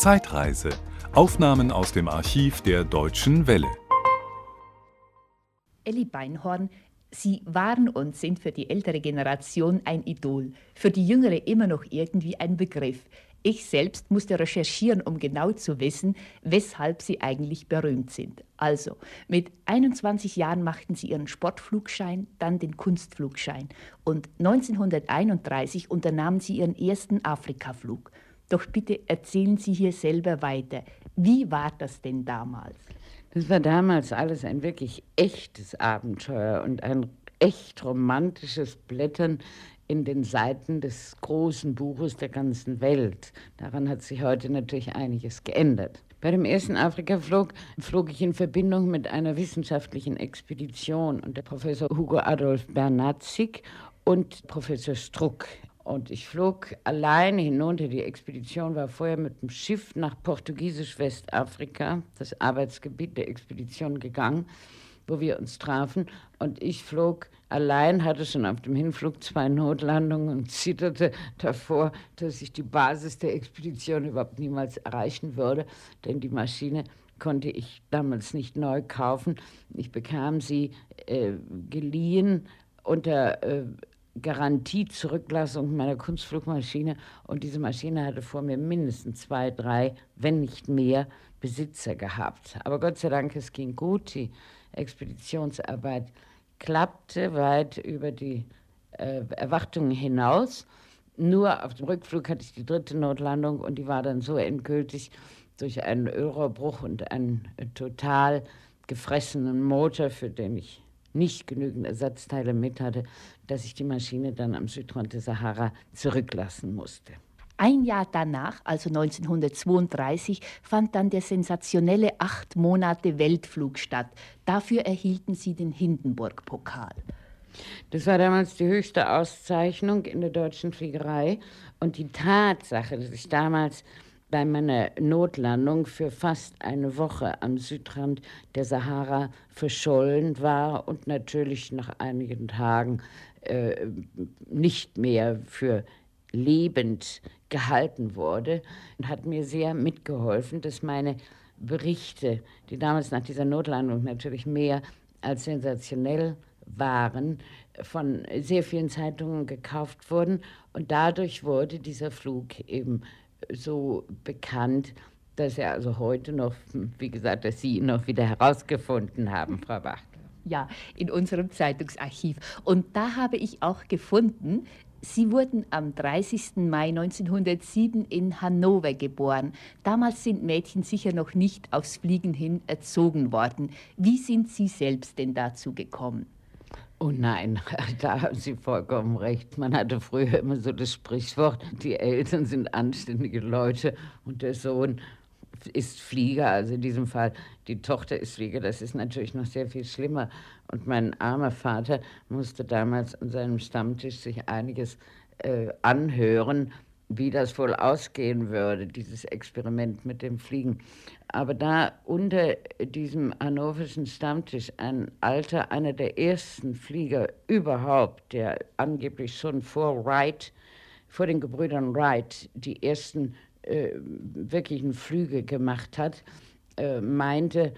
Zeitreise. Aufnahmen aus dem Archiv der Deutschen Welle. Elli Beinhorn, Sie waren und sind für die ältere Generation ein Idol, für die jüngere immer noch irgendwie ein Begriff. Ich selbst musste recherchieren, um genau zu wissen, weshalb sie eigentlich berühmt sind. Also, mit 21 Jahren machten sie ihren Sportflugschein, dann den Kunstflugschein und 1931 unternahmen sie ihren ersten Afrikaflug. Doch bitte erzählen Sie hier selber weiter. Wie war das denn damals? Das war damals alles ein wirklich echtes Abenteuer und ein echt romantisches Blättern in den Seiten des großen Buches der ganzen Welt. Daran hat sich heute natürlich einiges geändert. Bei dem ersten Afrikaflug flog ich in Verbindung mit einer wissenschaftlichen Expedition und der Professor Hugo Adolf Bernatzig und Professor Struck. Und ich flog alleine hinunter. Die Expedition war vorher mit dem Schiff nach portugiesisch-Westafrika, das Arbeitsgebiet der Expedition, gegangen wo wir uns trafen. Und ich flog allein, hatte schon auf dem Hinflug zwei Notlandungen und zitterte davor, dass ich die Basis der Expedition überhaupt niemals erreichen würde, denn die Maschine konnte ich damals nicht neu kaufen. Ich bekam sie äh, geliehen unter äh, Garantiezurücklassung meiner Kunstflugmaschine und diese Maschine hatte vor mir mindestens zwei, drei, wenn nicht mehr Besitzer gehabt. Aber Gott sei Dank, es ging gut. Die Expeditionsarbeit klappte weit über die äh, Erwartungen hinaus. Nur auf dem Rückflug hatte ich die dritte Notlandung und die war dann so endgültig durch einen Ölrohrbruch und einen total gefressenen Motor, für den ich nicht genügend Ersatzteile mit hatte, dass ich die Maschine dann am Südrand der Sahara zurücklassen musste. Ein Jahr danach, also 1932, fand dann der sensationelle acht Monate Weltflug statt. Dafür erhielten sie den Hindenburg-Pokal. Das war damals die höchste Auszeichnung in der deutschen Fliegerei. Und die Tatsache, dass ich damals bei meiner Notlandung für fast eine Woche am Südrand der Sahara verschollen war und natürlich nach einigen Tagen äh, nicht mehr für lebend gehalten wurde und hat mir sehr mitgeholfen, dass meine Berichte, die damals nach dieser Notlandung natürlich mehr als sensationell waren, von sehr vielen Zeitungen gekauft wurden. Und dadurch wurde dieser Flug eben so bekannt, dass er also heute noch, wie gesagt, dass Sie ihn noch wieder herausgefunden haben, Frau Wachtler. Ja, in unserem Zeitungsarchiv. Und da habe ich auch gefunden, Sie wurden am 30. Mai 1907 in Hannover geboren. Damals sind Mädchen sicher noch nicht aufs Fliegen hin erzogen worden. Wie sind Sie selbst denn dazu gekommen? Oh nein, da haben Sie vollkommen recht. Man hatte früher immer so das Sprichwort, die Eltern sind anständige Leute und der Sohn ist Flieger, also in diesem Fall die Tochter ist Flieger, das ist natürlich noch sehr viel schlimmer. Und mein armer Vater musste damals an seinem Stammtisch sich einiges äh, anhören, wie das wohl ausgehen würde, dieses Experiment mit dem Fliegen. Aber da unter diesem hannoverschen Stammtisch ein alter, einer der ersten Flieger überhaupt, der angeblich schon vor Wright, vor den Gebrüdern Wright, die ersten äh, wirklichen Flüge gemacht hat, äh, meinte,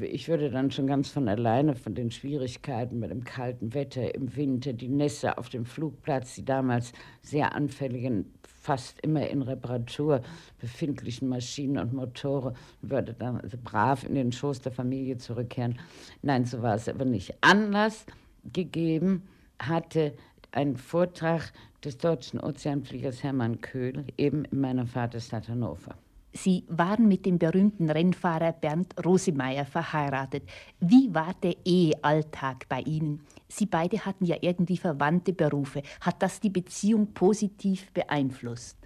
ich würde dann schon ganz von alleine von den Schwierigkeiten mit dem kalten Wetter im Winter, die Nässe auf dem Flugplatz, die damals sehr anfälligen, fast immer in Reparatur befindlichen Maschinen und Motoren, würde dann also brav in den Schoß der Familie zurückkehren. Nein, so war es aber nicht. Anlass gegeben hatte ein Vortrag des deutschen Ozeanfliegers Hermann Köhl, eben in meiner Vaterstadt Hannover. Sie waren mit dem berühmten Rennfahrer Bernd Rosemeyer verheiratet. Wie war der Ehealltag bei Ihnen? Sie beide hatten ja irgendwie verwandte Berufe. Hat das die Beziehung positiv beeinflusst?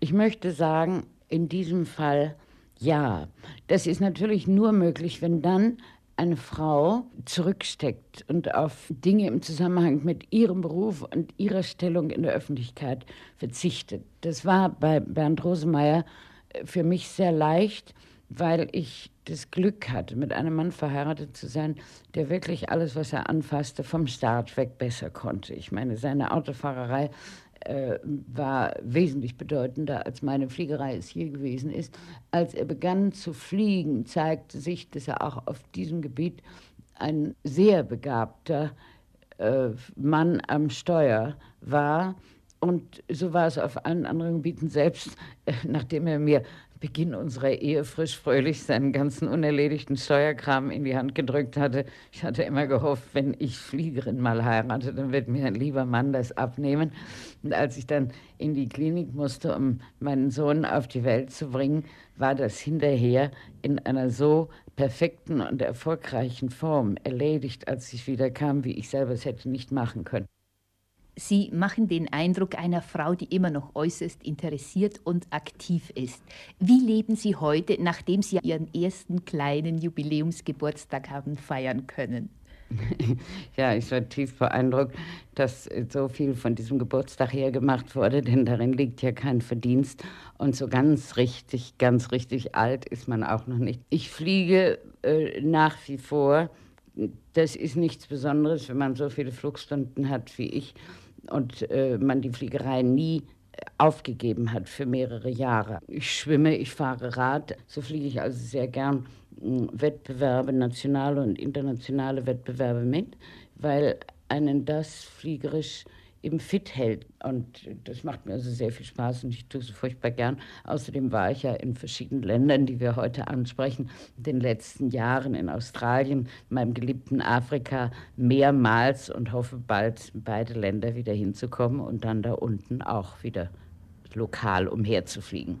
Ich möchte sagen, in diesem Fall ja. Das ist natürlich nur möglich, wenn dann eine Frau zurücksteckt und auf Dinge im Zusammenhang mit ihrem Beruf und ihrer Stellung in der Öffentlichkeit verzichtet. Das war bei Bernd Rosemeyer äh, für mich sehr leicht, weil ich das Glück hatte, mit einem Mann verheiratet zu sein, der wirklich alles, was er anfasste, vom Start weg besser konnte. Ich meine, seine Autofahrerei äh, war wesentlich bedeutender, als meine Fliegerei es hier gewesen ist. Als er begann zu fliegen, zeigte sich, dass er auch auf diesem Gebiet ein sehr begabter äh, Mann am Steuer war. Und so war es auf allen anderen Gebieten selbst, äh, nachdem er mir Beginn unserer Ehe frisch fröhlich seinen ganzen unerledigten Steuerkram in die Hand gedrückt hatte. Ich hatte immer gehofft, wenn ich Fliegerin mal heirate, dann wird mir ein lieber Mann das abnehmen. Und als ich dann in die Klinik musste, um meinen Sohn auf die Welt zu bringen, war das hinterher in einer so perfekten und erfolgreichen Form erledigt, als ich wieder kam, wie ich selber es hätte nicht machen können. Sie machen den Eindruck einer Frau, die immer noch äußerst interessiert und aktiv ist. Wie leben Sie heute, nachdem Sie Ihren ersten kleinen Jubiläumsgeburtstag haben feiern können? Ja, ich war tief beeindruckt, dass so viel von diesem Geburtstag her gemacht wurde, denn darin liegt ja kein Verdienst. Und so ganz richtig, ganz richtig alt ist man auch noch nicht. Ich fliege äh, nach wie vor. Das ist nichts Besonderes, wenn man so viele Flugstunden hat wie ich und äh, man die Fliegerei nie aufgegeben hat für mehrere Jahre. Ich schwimme, ich fahre Rad, so fliege ich also sehr gern hm, Wettbewerbe, nationale und internationale Wettbewerbe mit, weil einen das fliegerisch eben fit hält. Und das macht mir also sehr viel Spaß und ich tue es furchtbar gern. Außerdem war ich ja in verschiedenen Ländern, die wir heute ansprechen, in den letzten Jahren in Australien, in meinem geliebten Afrika mehrmals und hoffe bald beide Länder wieder hinzukommen und dann da unten auch wieder lokal umherzufliegen.